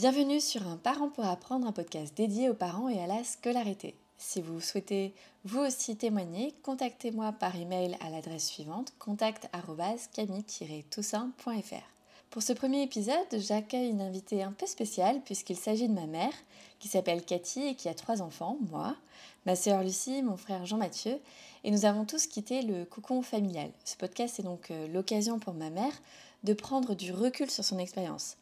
Bienvenue sur Un parent pour apprendre, un podcast dédié aux parents et à la scolarité. Si vous souhaitez vous aussi témoigner, contactez-moi par email à l'adresse suivante contact@camille-toussaint.fr. Pour ce premier épisode, j'accueille une invitée un peu spéciale puisqu'il s'agit de ma mère qui s'appelle Cathy et qui a trois enfants, moi, ma sœur Lucie, mon frère Jean-Mathieu, et nous avons tous quitté le cocon familial. Ce podcast est donc euh, l'occasion pour ma mère de prendre du recul sur son expérience.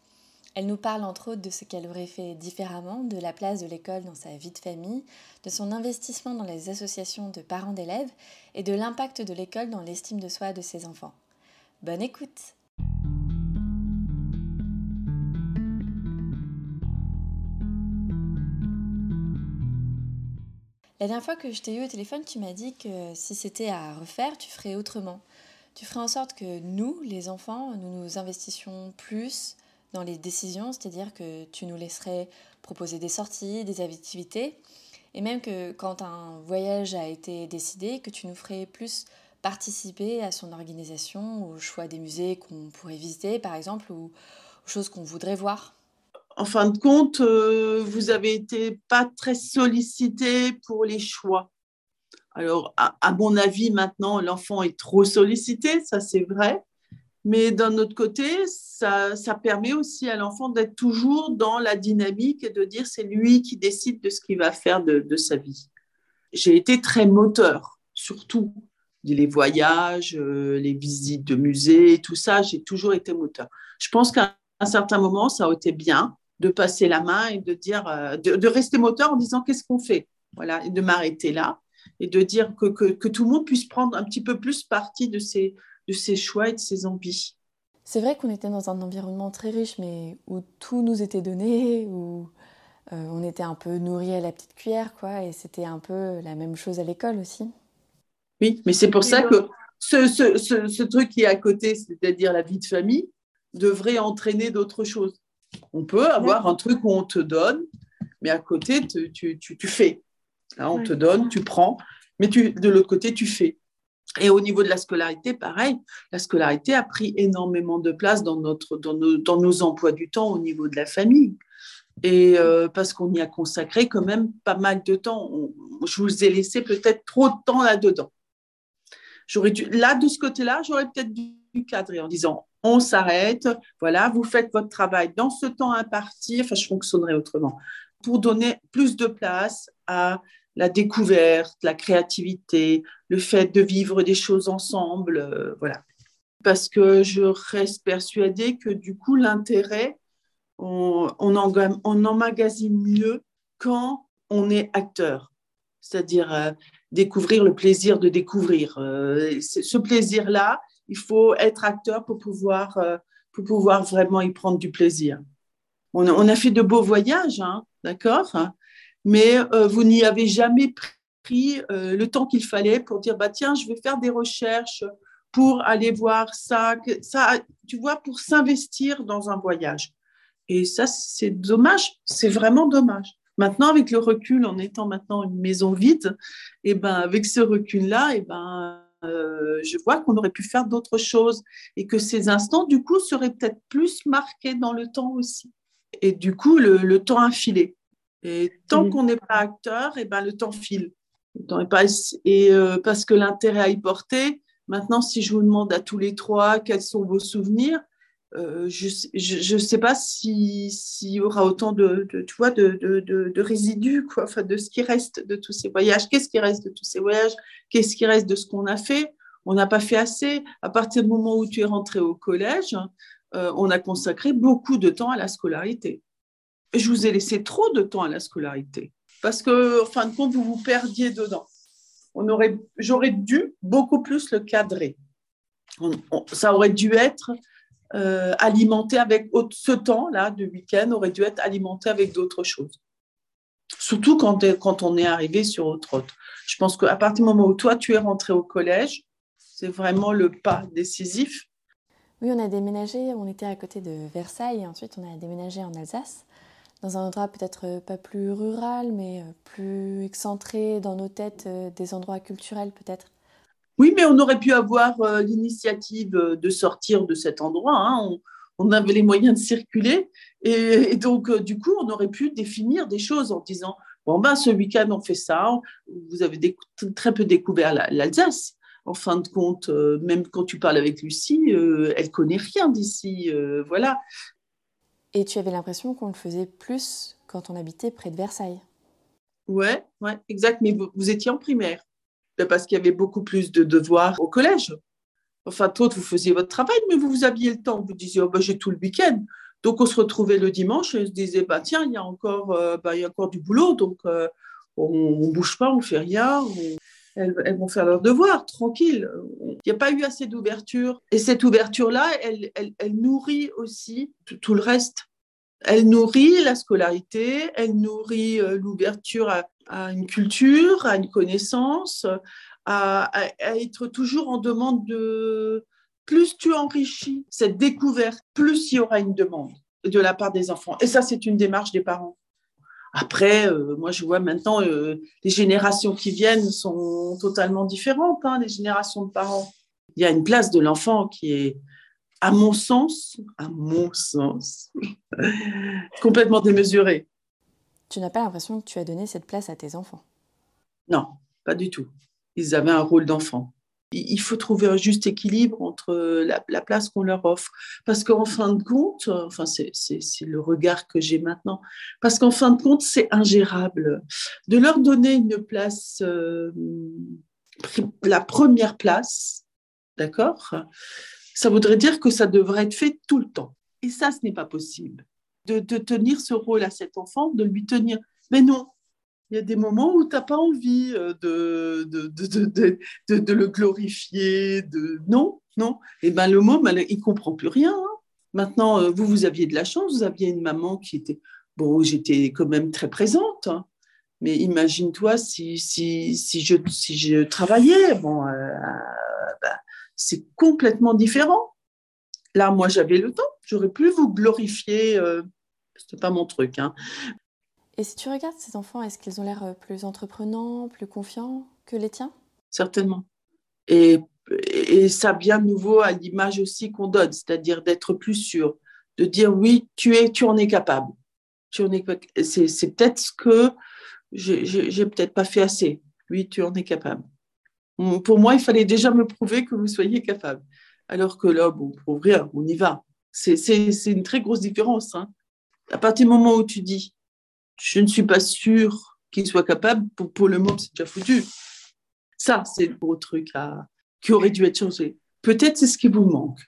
Elle nous parle entre autres de ce qu'elle aurait fait différemment, de la place de l'école dans sa vie de famille, de son investissement dans les associations de parents d'élèves et de l'impact de l'école dans l'estime de soi de ses enfants. Bonne écoute La dernière fois que je t'ai eu au téléphone, tu m'as dit que si c'était à refaire, tu ferais autrement. Tu ferais en sorte que nous, les enfants, nous nous investissions plus, dans les décisions, c'est-à-dire que tu nous laisserais proposer des sorties, des activités, et même que quand un voyage a été décidé, que tu nous ferais plus participer à son organisation, au choix des musées qu'on pourrait visiter, par exemple, ou aux choses qu'on voudrait voir. En fin de compte, euh, vous avez été pas très sollicité pour les choix. Alors, à mon avis, maintenant, l'enfant est trop sollicité, ça c'est vrai. Mais d'un autre côté, ça, permet aussi à l'enfant d'être toujours dans la dynamique et de dire c'est lui qui décide de ce qu'il va faire de, sa vie. J'ai été très moteur, surtout les voyages, euh, les visites de musées, tout ça, j'ai toujours été moteur. Je pense qu'à un certain moment, ça a été bien de passer la main et de dire, euh, de, rester moteur en disant qu'est-ce qu'on fait, voilà, et de m'arrêter là et de dire que, que, tout le monde puisse prendre un petit peu plus partie de ces, de ses choix et de ses envies. C'est vrai qu'on était dans un environnement très riche, mais où tout nous était donné, où euh, on était un peu nourri à la petite cuillère, quoi, et c'était un peu la même chose à l'école aussi. Oui, mais c'est pour ça que ce, ce, ce, truc qui est à côté, c'est-à-dire la vie de famille, devrait entraîner d'autres choses. On peut avoir un truc où on te donne, mais à côté, tu, tu, tu, fais. Là, on te donne, tu prends, mais tu, de l'autre côté, tu fais. Et au niveau de la scolarité, pareil, la scolarité a pris énormément de place dans, notre, dans, nos, dans nos emplois du temps au niveau de la famille. Et euh, parce qu'on y a consacré quand même pas mal de temps. je vous ai laissé peut-être trop de temps là-dedans. J'aurais dû, là, de ce côté-là, j'aurais peut-être dû cadrer en disant on s'arrête, voilà, vous faites votre travail dans ce temps imparti, enfin, je fonctionnerai autrement, pour donner plus de place à la découverte, la créativité, le fait de vivre des choses ensemble, euh, voilà. Parce que je reste persuadée que du coup, l'intérêt, on, on, emmagasine mieux quand on est acteur, c'est-à-dire euh, découvrir le plaisir de découvrir. Euh, ce plaisir-là, il faut être acteur pour pouvoir, pour pouvoir vraiment y prendre du plaisir. On a, on a fait de beaux voyages, hein, d'accord? Mais euh, vous n'y avez jamais pris euh, le temps qu'il fallait pour dire bah tiens je vais faire des recherches pour aller voir ça ça tu vois pour s'investir dans un voyage et ça c'est dommage c'est vraiment dommage maintenant avec le recul en étant maintenant une maison vide et ben avec ce recul là et ben euh, je vois qu'on aurait pu faire d'autres choses et que ces instants, du coup, seraient peut-être plus marqués dans le temps aussi. Et du coup, le, le temps a filé. Et tant mmh. qu'on n'est pas acteur, et eh ben, le temps file. et euh, parce que l'intérêt à y porter, maintenant, si je vous demande à tous les trois quels sont vos souvenirs, euh, je ne sais pas s'il y aura autant de, tu vois, de, de, de, résidus, quoi, enfin, de ce qui reste de tous ces voyages. Qu'est-ce qui reste de tous ces voyages? Qu'est-ce qui reste de ce qu'on a fait? On n'a pas fait assez. À partir du moment où tu es rentré au collège, euh, on a consacré beaucoup de temps à la scolarité je vous ai laissé trop de temps à la scolarité parce que, en fin de compte, vous vous perdiez dedans. J'aurais dû beaucoup plus le cadrer. ça aurait dû être euh, alimenté avec ce temps-là de week-end aurait dû être alimenté avec d'autres choses. Surtout quand, quand on est arrivé sur autre autre. Je pense qu'à partir du moment où toi tu es rentré au collège, c'est vraiment le pas décisif. Oui, on a déménagé, on était à côté de Versailles et ensuite on a déménagé en Alsace dans un endroit peut-être euh, pas plus rural, mais euh, plus excentré dans nos têtes, euh, des endroits culturels peut-être Oui, mais on aurait pu avoir l'initiative de sortir de cet endroit. Hein. On, avait les moyens de circuler Et, donc, du coup, on aurait pu définir des choses en disant, bon, ben, ce week-end, on fait ça, vous avez très peu découvert l'Alsace. En fin de compte, même quand tu parles avec Lucie, euh, elle connaît rien d'ici, voilà. Et tu avais l'impression qu'on le faisait plus quand on habitait près de Versailles. Ouais, ouais, exact. Mais vous, étiez en primaire, parce qu'il y avait beaucoup plus de devoirs au collège. Enfin, toi, vous faisiez votre travail, mais vous vous aviez le temps. Vous disiez, oh, ben, j'ai tout le week-end. Donc, on se retrouvait le dimanche et on se disait, bah, tiens, il y, a encore, euh, bah, il y a encore du boulot, donc euh, on ne bouge pas, on ne fait rien. Elles, vont faire leurs devoirs, tranquille. Il n'y a pas eu assez d'ouverture. Et cette ouverture-là, elle, elle, nourrit aussi tout, le reste. Elle nourrit la scolarité, elle nourrit euh, l'ouverture à, une culture, à une connaissance, à, être toujours en demande de, plus tu enrichis cette découverte, plus il y aura une demande de la part des enfants. Et ça, c'est une démarche des parents. Après, euh, moi, je vois maintenant, euh, les générations qui viennent sont totalement différentes, hein, les générations de parents. Il y a une place de l'enfant qui est, à mon sens, à mon sens, complètement démesurée. Tu n'as pas l'impression que tu as donné cette place à tes enfants? Non, pas du tout. Ils avaient un rôle d'enfant il faut trouver un juste équilibre entre la, place qu'on leur offre. Parce qu'en fin de compte, enfin, c'est le regard que j'ai maintenant, parce qu'en fin de compte, c'est ingérable. De leur donner une place, euh, la première place, d'accord? Ça voudrait dire que ça devrait être fait tout le temps. Et ça, ce n'est pas possible. De tenir ce rôle à cet enfant, de lui tenir. Mais non, il y a des moments où tu n'as pas envie euh, de, de, de, de, le glorifier. De... Non, non. Et eh ben le môme, il ne comprend plus rien. Hein. Maintenant, euh, vous, vous aviez de la chance, vous aviez une maman qui était... Bon, j'étais quand même très présente. Hein. Mais imagine-toi si, si, si, je, si je travaillais. Bon, euh, ben, c'est complètement différent. Là, moi, j'avais le temps. J'aurais pu vous glorifier. Ce n'est pas mon truc. Hein. Et si tu regardes ces enfants, est-ce qu'ils ont l'air euh, plus entreprenants, plus confiants que les tiens? Certainement. Et, ça vient de nouveau à l'image aussi qu'on donne, c'est-à-dire d'être plus sûr, de dire oui, tu es, tu en es capable. Tu es, c'est, peut-être ce que j'ai, peut-être pas fait assez. Oui, tu en es capable. Pour moi, il fallait déjà me prouver que vous soyez capable. Alors que là, bon, pour rien, on y va. C'est une très grosse différence. Hein. À partir du moment où tu dis je ne suis pas sûre qu'il soit capable. Pour, le monde, c'est déjà foutu. Ça, c'est le gros truc qui aurait dû être changé. Peut-être c'est ce qui vous manque.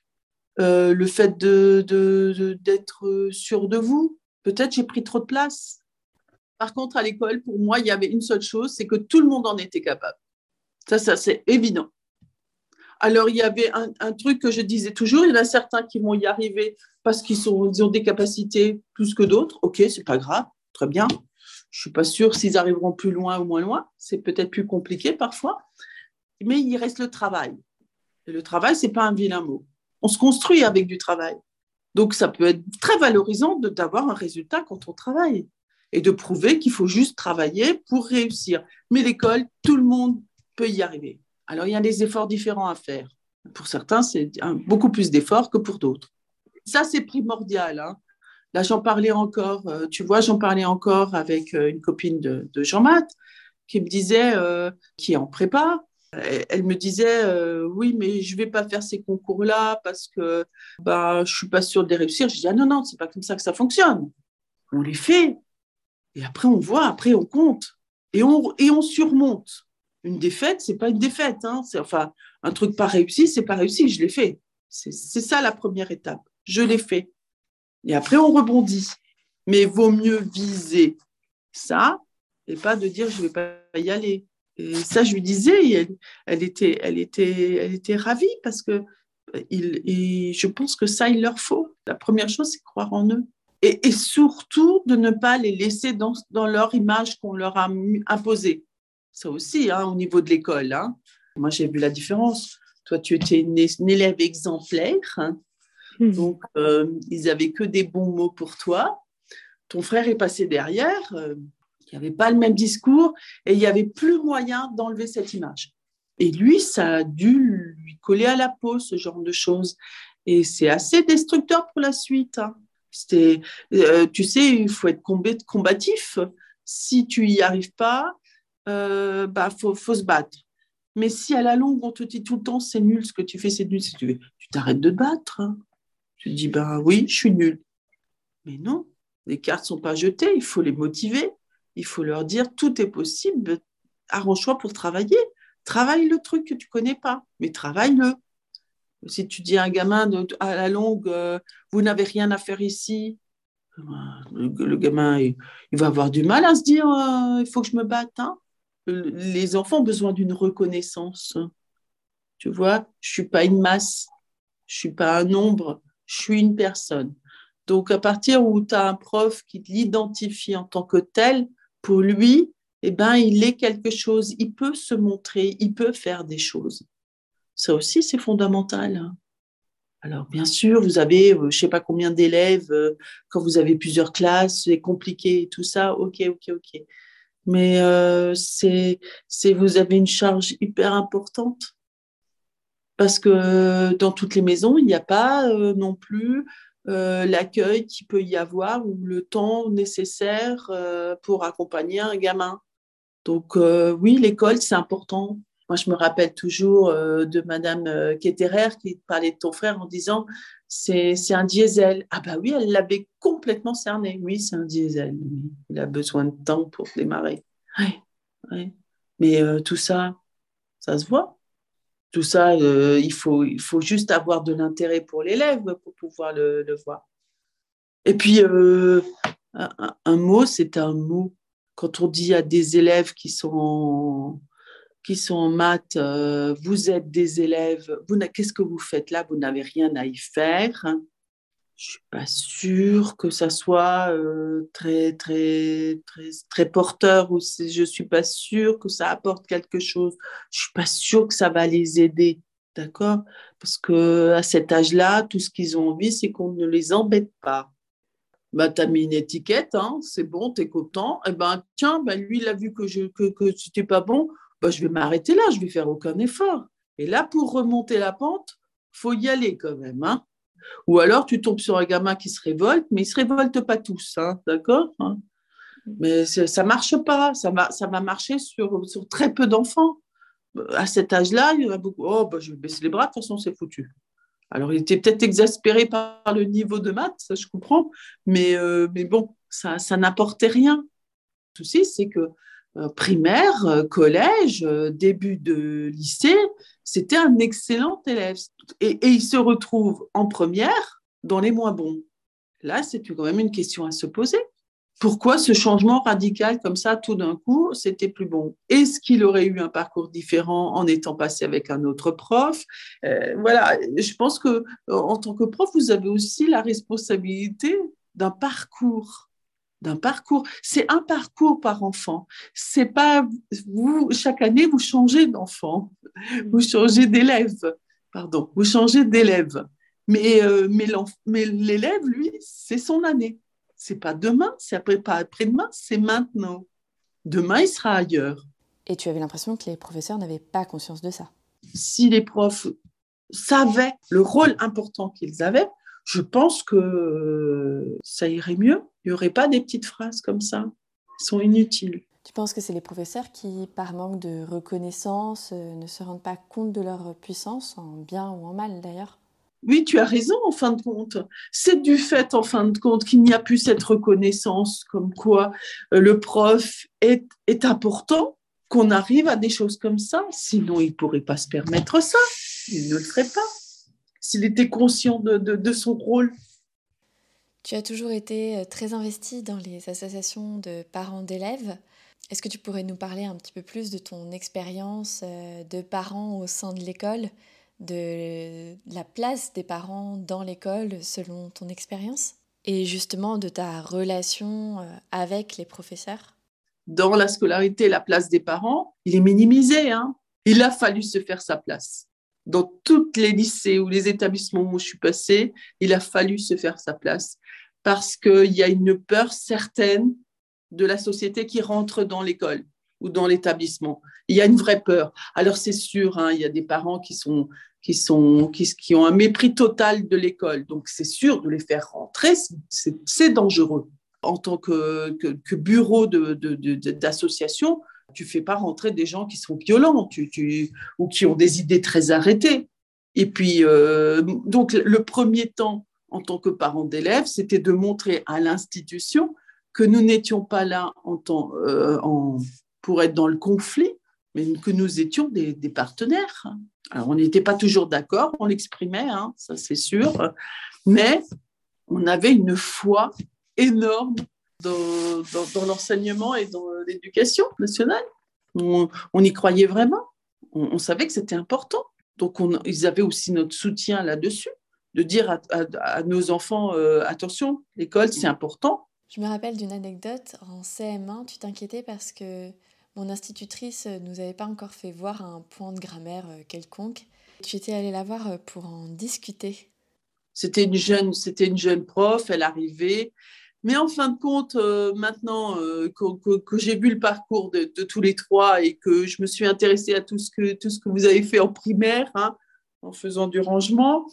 Euh, le fait de, d'être sûr de vous. Peut-être j'ai pris trop de place. Par contre, à l'école, pour moi, il y avait une seule chose, c'est que tout le monde en était capable. Ça, ça c'est évident. Alors, il y avait un, truc que je disais toujours, il y en a certains qui vont y arriver parce qu'ils ont des capacités plus que d'autres. OK, c'est pas grave très bien. Je suis pas sûre s'ils arriveront plus loin ou moins loin. C'est peut-être plus compliqué parfois. Mais il reste le travail. Le travail, c'est pas un vilain mot. On se construit avec du travail. Donc, ça peut être très valorisant d'avoir un résultat quand on travaille et de prouver qu'il faut juste travailler pour réussir. Mais l'école, tout le monde peut y arriver. Alors, il y a des efforts différents à faire. Pour certains, c'est beaucoup plus d'efforts que pour d'autres. Ça, c'est primordial. Hein. Là, j'en parlais encore, euh, tu vois, j'en parlais encore avec euh, une copine de, Jean-Math qui me disait, euh, qui est en prépa, elle me disait, oui, mais je ne vais pas faire ces concours-là parce que bah, je suis pas sûre de les réussir. Je dis, ah non, non, ce n'est pas comme ça que ça fonctionne. On les fait. Et après, on voit, après, on compte. Et on, et on surmonte. Une défaite, ce n'est pas une défaite. Hein. Enfin, un truc pas réussi, c'est pas réussi, je l'ai fait. C'est ça la première étape. Je l'ai fait. Et après, on rebondit. Mais vaut mieux viser ça et pas de dire je ne vais pas y aller. Ça, je lui disais, elle, était, elle, était, elle était ravie parce que je pense que ça, il leur faut. La première chose, c'est croire en eux. Et, surtout, de ne pas les laisser dans, dans leur image qu'on leur a imposée. Ça aussi, hein, au niveau de l'école. Hein. Moi, j'ai vu la différence. Toi, tu étais une, élève exemplaire. Hein. Hmm. Donc, euh, ils n'avaient que des bons mots pour toi. Ton frère est passé derrière, euh, il n'y avait pas le même discours et il n'y avait plus moyen d'enlever cette image. Et lui, ça a dû lui coller à la peau, ce genre de choses. Et c'est assez destructeur pour la suite. Hein. Euh, tu sais, il faut être combatif. Si tu y arrives pas, euh, bah faut, faut se battre. Mais si à la longue on te dit tout le temps c'est nul ce que tu fais, c'est nul, si tu tu t'arrêtes de te battre. Hein. Tu dis ben oui, je suis nul. Mais non, les cartes sont pas jetées, il faut les motiver, il faut leur dire tout est possible, arrange-toi pour travailler. Travaille le truc que tu connais pas, mais travaille-le. Si tu dis à un gamin à la longue, euh, vous n'avez rien à faire ici, le, gamin, il, va avoir du mal à se dire, euh, il faut que je me batte. Hein. Les enfants ont besoin d'une reconnaissance. Tu vois, je suis pas une masse, je suis pas un nombre, je suis une personne. Donc, à partir où tu as un prof qui l'identifie en tant que tel, pour lui, eh ben, il est quelque chose, il peut se montrer, il peut faire des choses. Ça aussi, c'est fondamental. Alors, bien sûr, vous avez, euh, je ne sais pas combien d'élèves, euh, quand vous avez plusieurs classes, c'est compliqué tout ça, ok, ok, ok. Mais euh, c'est, vous avez une charge hyper importante parce que dans toutes les maisons, il n'y a pas non plus l'accueil qu'il peut y avoir ou le temps nécessaire pour accompagner un gamin. Donc oui, l'école, c'est important. Moi, je me rappelle toujours euh, de Madame euh, Ketterer qui parlait de ton frère en disant c'est, un diesel. Ah bah oui, elle l'avait complètement cerné. Oui, c'est un diesel. Il a besoin de temps pour démarrer. Mais euh, tout ça, ça se voit. Tout ça, il, faut, il faut juste avoir de l'intérêt pour l'élève pour pouvoir le, voir. Et puis, un, mot, c'est un mot. Quand on dit à des élèves qui sont qui sont en maths, euh, vous êtes des élèves, qu'est-ce que vous faites là? Vous n'avez rien à y faire. Je suis pas sûre que ça soit euh, très, très, très, très porteur ou je suis pas sûre que ça apporte quelque chose. Je suis pas sûre que ça va les aider, d'accord? Parce que à cet âge-là, tout ce qu'ils ont envie, c'est qu'on ne les embête pas. Bah, tu as mis une étiquette, hein, c'est bon, tu es content. Eh ben, tiens, ben, lui, il a vu que, je, que, pas bon, bah, je vais m'arrêter là, je vais faire aucun effort. Et là, pour remonter la pente, faut y aller quand même. Hein. Ou alors, tu tombes sur un gamin qui se révolte, mais ils se révoltent pas tous, hein, d'accord hein. Mais ça marche pas, ça va, ça va marcher sur, sur très peu d'enfants. À cet âge-là, il y en a beaucoup. Oh, bah, je vais baisser les bras, de toute façon, c'est foutu. Alors, il était peut-être exaspéré par le niveau de maths, ça je comprends, mais, euh, mais bon, ça, ça n'apportait rien. Le souci, c'est que primaire, euh, collège, euh, début de lycée, c'était un excellent élève. Et, il se retrouve en première dans les moins bons. Là, c'est quand même une question à se poser. Pourquoi ce changement radical comme ça, tout d'un coup, c'était plus bon? Est-ce qu'il aurait eu un parcours différent en étant passé avec un autre prof? Voilà, je pense que en tant que prof, vous avez aussi la responsabilité d'un parcours d'un parcours. C'est un parcours par enfant. C'est pas vous chaque année vous changez d'enfant, vous changez d'élève, pardon, vous changez d'élève. Mais euh, mais l'élève lui c'est son année. C'est pas demain, c'est après pas après-demain, c'est maintenant. Demain il sera ailleurs. Et tu avais l'impression que les professeurs n'avaient pas conscience de ça? Si les profs savaient le rôle important qu'ils avaient, je pense que euh, ça irait mieux. Il n'y aurait pas des petites phrases comme ça. Elles sont inutiles. Tu penses que c'est les professeurs qui, par manque de reconnaissance, euh, ne se rendent pas compte de leur puissance, en bien ou en mal d'ailleurs? Oui, tu as raison en fin de compte. C'est du fait en fin de compte qu'il n'y a plus cette reconnaissance comme quoi euh, le prof est, est important, qu'on arrive à des choses comme ça. Sinon, il ne pourrait pas se permettre ça. Il ne le ferait pas s'il était conscient de, son rôle. Tu as toujours été euh, très investi dans les associations de parents d'élèves. Est-ce que tu pourrais nous parler un petit peu plus de ton expérience euh, de parent au sein de l'école, de la place des parents dans l'école selon ton expérience et justement de ta relation euh, avec les professeurs? Dans la scolarité, la place des parents, il est minimisé. Hein il a fallu se faire sa place dans tous les lycées ou les établissements où je suis passée, il a fallu se faire sa place parce qu'il y a une peur certaine de la société qui rentre dans l'école ou dans l'établissement. Il y a une vraie peur. Alors c'est sûr, hein, il y a des parents qui sont qui, sont, qui, ont un mépris total de l'école. Donc, c'est sûr de les faire rentrer, c'est dangereux. En tant que, bureau d'association, de, tu fais pas rentrer des gens qui sont violents tu, tu, ou qui ont des idées très arrêtées. Et puis, euh, donc, le premier temps, en tant que parent d'élèves, c'était de montrer à l'institution que nous n'étions pas là en temps, euh, en, pour être dans le conflit, mais que nous étions des, des partenaires. Alors, on n'était pas toujours d'accord, on l'exprimait, hein, ça c'est sûr, mais on avait une foi énorme dans, dans, l'enseignement et dans l'éducation nationale. On, y croyait vraiment, on, savait que c'était important. Donc, on, ils avaient aussi notre soutien là-dessus, de dire à, à, nos enfants, euh, attention, l'école, c'est important. Je me rappelle d'une anecdote, en CM1, tu t'inquiétais parce que mon institutrice ne nous avait pas encore fait voir un point de grammaire euh, quelconque. Tu étais allée la voir euh, pour en discuter. C'était une jeune, c'était une jeune prof, elle arrivait. Mais en fin de compte, euh, maintenant que, j'ai vu le parcours de, tous les trois et que je me suis intéressée à tout ce que, vous avez fait en primaire, hein, en faisant du rangement,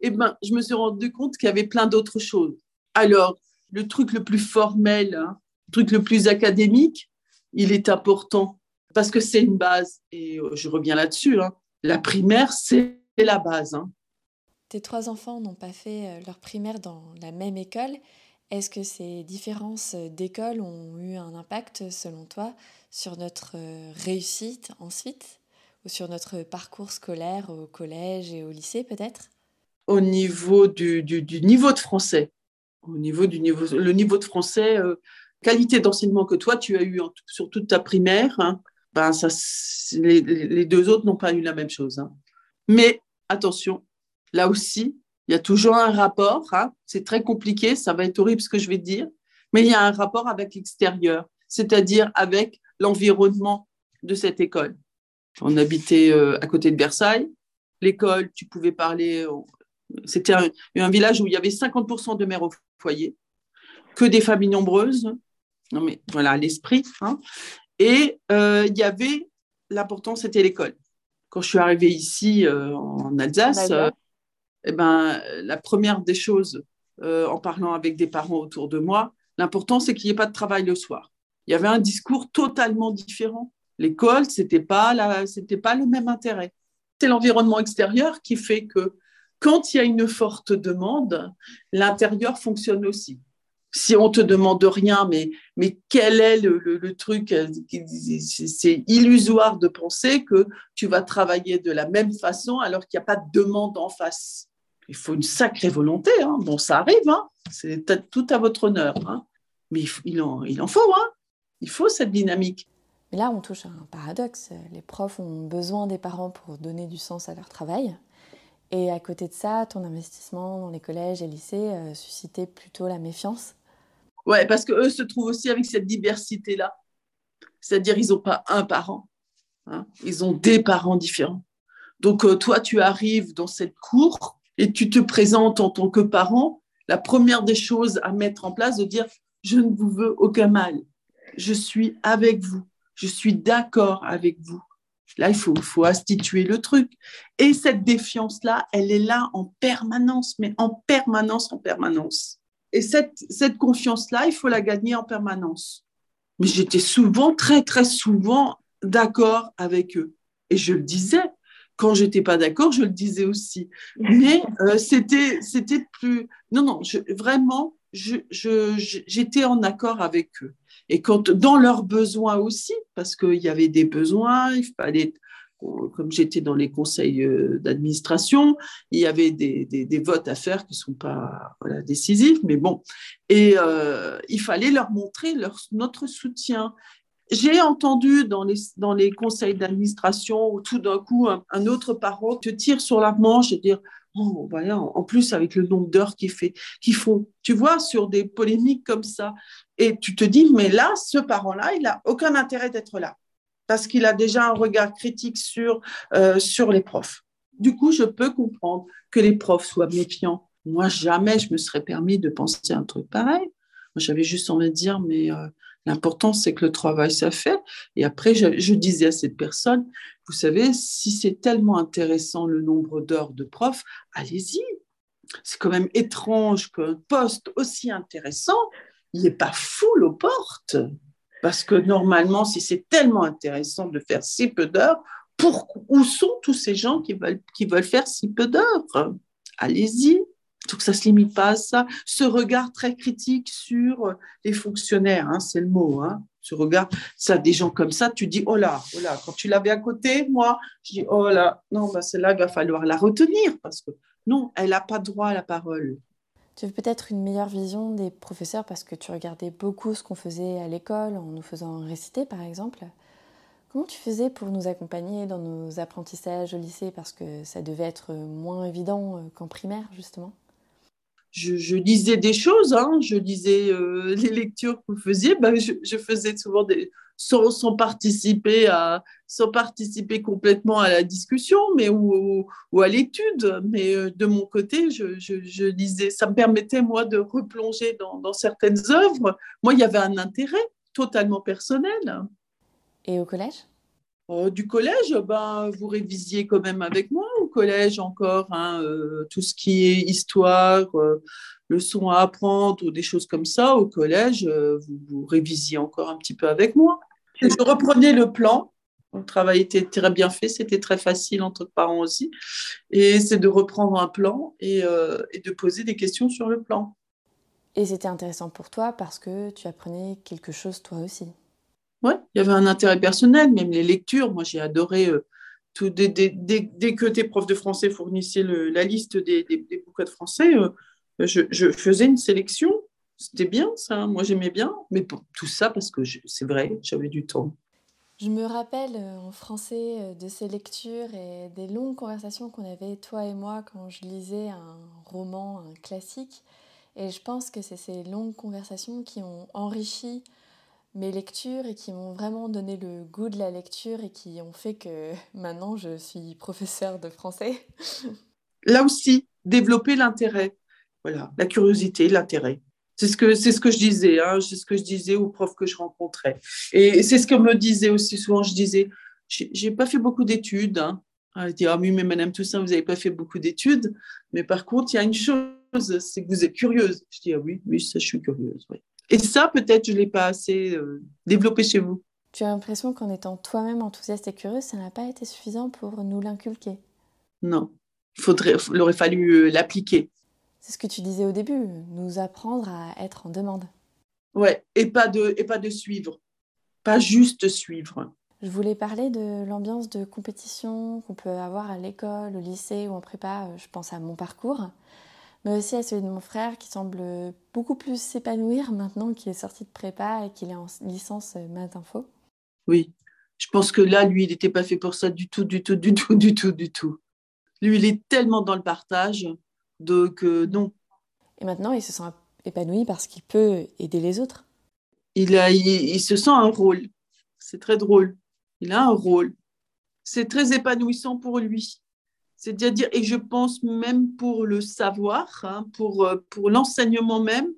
eh ben, je me suis rendu compte qu'il y avait plein d'autres choses. Alors, le truc le plus formel, hein, le truc le plus académique, il est important parce que c'est une base. Et euh, je reviens là-dessus. Hein. La primaire, c'est la base. Tes trois enfants n'ont pas fait euh, leur primaire dans la même école. Est-ce que ces différences d'école ont eu un impact, selon toi, sur notre euh, réussite ensuite ou sur notre parcours scolaire au collège et au lycée peut-être? Au niveau du, niveau de français. Au niveau du niveau, le niveau de français, qualité d'enseignement que toi, tu as eu sur toute ta primaire, hein, ben ça, les, deux autres n'ont pas eu la même chose. Hein. Mais attention, là aussi, il y a toujours un rapport. Hein. c'est très compliqué, ça va être horrible ce que je vais dire, mais il y a un rapport avec l'extérieur, c'est-à-dire avec l'environnement de cette école. On habitait euh, à côté de Versailles. L'école, tu pouvais parler. C'était un, un, village où il y avait 50% de mères au foyer, que des familles nombreuses, non, mais voilà, l'esprit. Hein. Et euh, il y avait, l'important, c'était l'école. Quand je suis arrivée ici euh, en Alsace, eh ben, la première des choses, en parlant avec des parents autour de moi, l'important, c'est qu'il n'y ait pas de travail le soir. Il y avait un discours totalement différent. L'école, ce n'était pas, pas le même intérêt. C'est l'environnement extérieur qui fait que quand il y a une forte demande, l'intérieur fonctionne aussi si on te demande rien, mais, mais quel est le, truc C'est illusoire de penser que tu vas travailler de la même façon alors qu'il n'y a pas de demande en face. Il faut une sacrée volonté. Hein. Bon, ça arrive, hein. c'est tout à votre honneur. Hein. Mais il en, il en faut. Hein. Il faut cette dynamique. Mais là, on touche à un paradoxe. Les profs ont besoin des parents pour donner du sens à leur travail. Et à côté de ça, ton investissement dans les collèges et lycées euh, suscitait plutôt la méfiance. Ouais, parce qu'eux se trouvent aussi avec cette diversité-là. C'est-à-dire, ils n'ont pas un parent, ils ont des parents différents. Donc, euh, toi, tu arrives dans cette cour et tu te présentes en tant que parent. La première des choses à mettre en place, de dire, je ne vous veux aucun mal. Je suis avec vous. Je suis d'accord avec vous. Là, il faut, instituer le truc. Et cette défiance-là, elle est là en permanence, mais en permanence, en permanence. Et cette, cette confiance-là, il faut la gagner en permanence. Mais j'étais souvent, très, très souvent d'accord avec eux. Et je le disais. Quand j'étais pas d'accord, je le disais aussi. Mais euh, c'était, c'était plus. Non, non, je, vraiment, je, je, j'étais en accord avec eux. Et quand, dans leurs besoins aussi, parce qu'il y avait des besoins, il fallait comme j'étais dans les conseils euh, d'administration, il y avait des, votes à faire qui ne sont pas décisifs, mais bon. Et euh, il fallait leur montrer notre soutien. J'ai entendu dans les, dans les conseils d'administration où tout d'un coup, un, autre parent te tire sur la manche et dire Oh, en plus, avec le nombre d'heures qu'ils qu font, tu vois, sur des polémiques comme ça. Et tu te dis, mais là, ce parent-là, il n'a aucun intérêt d'être là parce qu'il a déjà un regard critique sur, euh, sur les profs. Du coup, je peux comprendre que les profs soient méfiants. Moi, jamais je me serais permis de penser un truc pareil. J'avais juste envie de dire, mais euh, L'important, c'est que le travail soit fait. Et après, je, disais à cette personne, vous savez, si c'est tellement intéressant le nombre d'heures de prof, allez-y. C'est quand même étrange qu'un poste aussi intéressant, il n'est pas full aux portes. Parce que normalement, si c'est tellement intéressant de faire si peu d'heures, où sont tous ces gens qui veulent, qui veulent faire si peu d'heures? Allez-y. Donc ça ne se limite pas à ça. Ce regard très critique sur les fonctionnaires, hein, c'est le mot. Hein. Ce regard, ça, des gens comme ça, tu dis, oh là, oh là, quand tu l'avais à côté, moi, je dis, oh là, non, bah, celle-là, il va falloir la retenir parce que non, elle n'a pas droit à la parole. Tu veux peut-être une meilleure vision des professeurs parce que tu regardais beaucoup ce qu'on faisait à l'école en nous faisant réciter, par exemple. Comment tu faisais pour nous accompagner dans nos apprentissages au lycée parce que ça devait être moins évident euh, qu'en primaire, justement? Je, lisais des choses, hein. je lisais euh, les lectures que vous faisiez, ben, je, faisais souvent des, sans, participer à, sans participer complètement à la discussion mais, ou, ou à l'étude. Mais euh, de mon côté, je, je, lisais, ça me permettait, moi, de replonger dans, dans certaines œuvres. Moi, il y avait un intérêt totalement personnel. Et au collège? Euh, du collège, ben, vous révisiez quand même avec moi collège encore, hein, euh, tout ce qui est histoire, euh, leçons à apprendre ou des choses comme ça. Au collège, vous, révisiez encore un petit peu avec moi. je reprenais le plan. Le travail était très bien fait, c'était très facile entre parents aussi. Et c'est de reprendre un plan et, et de poser des questions sur le plan. Et c'était intéressant pour toi parce que tu apprenais quelque chose toi aussi. Oui, il y avait un intérêt personnel, même les lectures. Moi, j'ai adoré. Euh, dès, que tes profs de français fournissaient la liste des, bouquins de français, euh, je, faisais une sélection. C'était bien, ça. Moi, j'aimais bien. Mais pour tout ça, parce que c'est vrai, j'avais du temps. Je me rappelle euh, en français de ces lectures et des longues conversations qu'on avait, toi et moi, quand je lisais un roman, un classique. Et je pense que c'est ces longues conversations qui ont enrichi mes lectures et qui m'ont vraiment donné le goût de la lecture et qui ont fait que maintenant je suis professeure de français. Là aussi, développer l'intérêt, voilà, la curiosité, l'intérêt. C'est ce que c'est ce que je disais, hein, c'est ce que je disais aux profs que je rencontrais. Et c'est ce que me disait aussi souvent. Je disais, j'ai pas fait beaucoup d'études. Hein. Elle dit ah oui mais Madame Toussaint, vous n'avez pas fait beaucoup d'études, mais par contre il y a une chose, c'est que vous êtes curieuse. Je dis ah oui, oui ça je suis curieuse. Oui. Et ça, peut-être, je ne l'ai pas assez euh, développé chez vous. Tu as l'impression qu'en étant toi-même enthousiaste et curieuse, ça n'a pas été suffisant pour nous l'inculquer? Non. Il, faudrait, il aurait fallu euh, l'appliquer. C'est ce que tu disais au début, nous apprendre à être en demande. Ouais, et pas de, et pas de suivre. Pas juste suivre. Je voulais parler de l'ambiance de compétition qu'on peut avoir à l'école, au lycée ou en prépa. Je pense à mon parcours mais aussi à celui de mon frère qui semble beaucoup plus s'épanouir maintenant qu'il est sorti de prépa et qu'il est en licence maths info. Oui, je pense que là, lui, il n'était pas fait pour ça du tout, du tout, du tout, du tout, du tout. Lui, il est tellement dans le partage donc non. Et maintenant, il se sent épanoui parce qu'il peut aider les autres. Il, a, il se sent un rôle. C'est très drôle. Il a un rôle. C'est très épanouissant pour lui. C'est-à-dire, et je pense même pour le savoir, hein, pour, euh, pour l'enseignement même,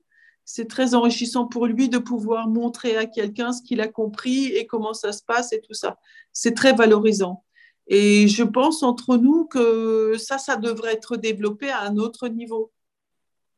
c'est très enrichissant pour lui de pouvoir montrer à quelqu'un ce qu'il a compris et comment ça se passe et tout ça. C'est très valorisant. Et je pense entre nous que ça, ça devrait être développé à un autre niveau.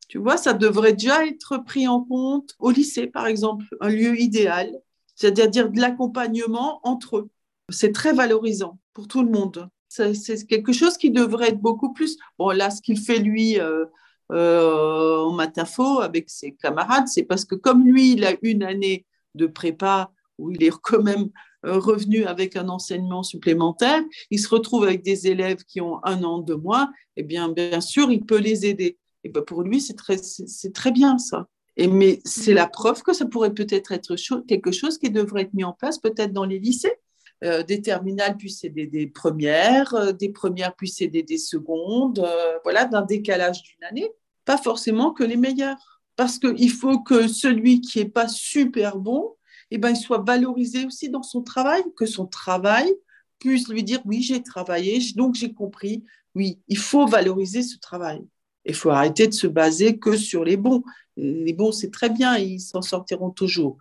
Tu vois, ça devrait déjà être pris en compte au lycée, par exemple, un lieu idéal, c'est-à-dire de l'accompagnement entre eux. C'est très valorisant pour tout le monde c'est quelque chose qui devrait être beaucoup plus. Bon, là, ce qu'il fait lui euh, euh, en matafo avec ses camarades, c'est parce que comme lui, il a une année de prépa où il est quand même euh, revenu avec un enseignement supplémentaire, il se retrouve avec des élèves qui ont un an de moins, et eh bien, bien sûr, il peut les aider. Et ben pour lui, c'est très, c'est très bien ça. Et mais c'est la preuve que ça pourrait peut-être être quelque chose qui devrait être mis en place peut-être dans les lycées euh, des terminales puissent aider des premières, euh, des premières puissent aider des secondes, euh, voilà, d'un décalage d'une année, pas forcément que les meilleurs. Parce qu'il faut que celui qui n'est pas super bon, eh ben, il soit valorisé aussi dans son travail, que son travail puisse lui dire oui, j'ai travaillé, donc j'ai compris. Oui, il faut valoriser ce travail. Il faut arrêter de se baser que sur les bons. Les bons, c'est très bien, ils s'en sortiront toujours.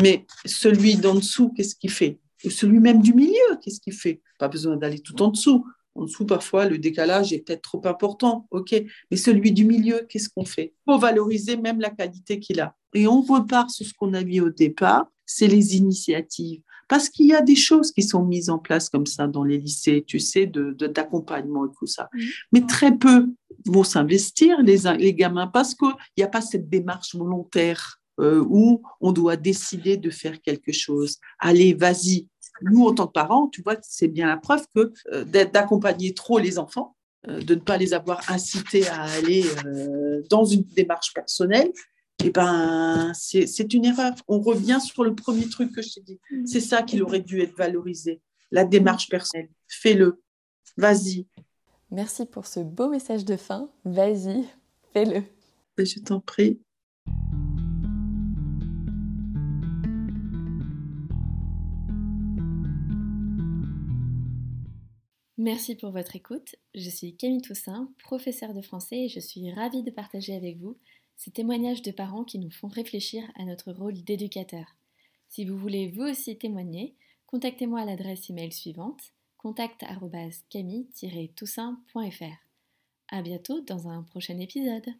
Mais celui d'en dessous, qu'est-ce qu'il fait? Celui même du milieu, qu'est-ce qu'il fait? Pas besoin d'aller tout en dessous. En dessous, parfois, le décalage est peut-être trop important, ok. Mais celui du milieu, qu'est-ce qu'on fait? Pour valoriser même la qualité qu'il a. Et on repart sur ce qu'on a mis au départ, c'est les initiatives. Parce qu'il y a des choses qui sont mises en place comme ça dans les lycées, tu sais, d'accompagnement de, et tout ça. Mais très peu vont s'investir, les, les gamins, parce qu'il n'y a pas cette démarche volontaire euh, où on doit décider de faire quelque chose. Allez, vas-y, nous, en tant que parents, tu vois, c'est bien la preuve que euh, d'accompagner trop les enfants, euh, de ne pas les avoir incités à aller euh, dans une démarche personnelle, eh ben, c'est une erreur. On revient sur le premier truc que je t'ai dit. Mm. C'est ça qu'il aurait dû être valorisé, la démarche personnelle. Fais-le. Vas-y. Merci pour ce beau message de fin. Vas-y, fais-le. Ben, je t'en prie. Merci pour votre écoute. Je suis Camille Toussaint, professeure de français et je suis ravie de partager avec vous ces témoignages de parents qui nous font réfléchir à notre rôle d'éducateur. Si vous voulez vous aussi témoigner, contactez-moi à l'adresse email suivante contact@camille-toussaint.fr. À bientôt dans un prochain épisode.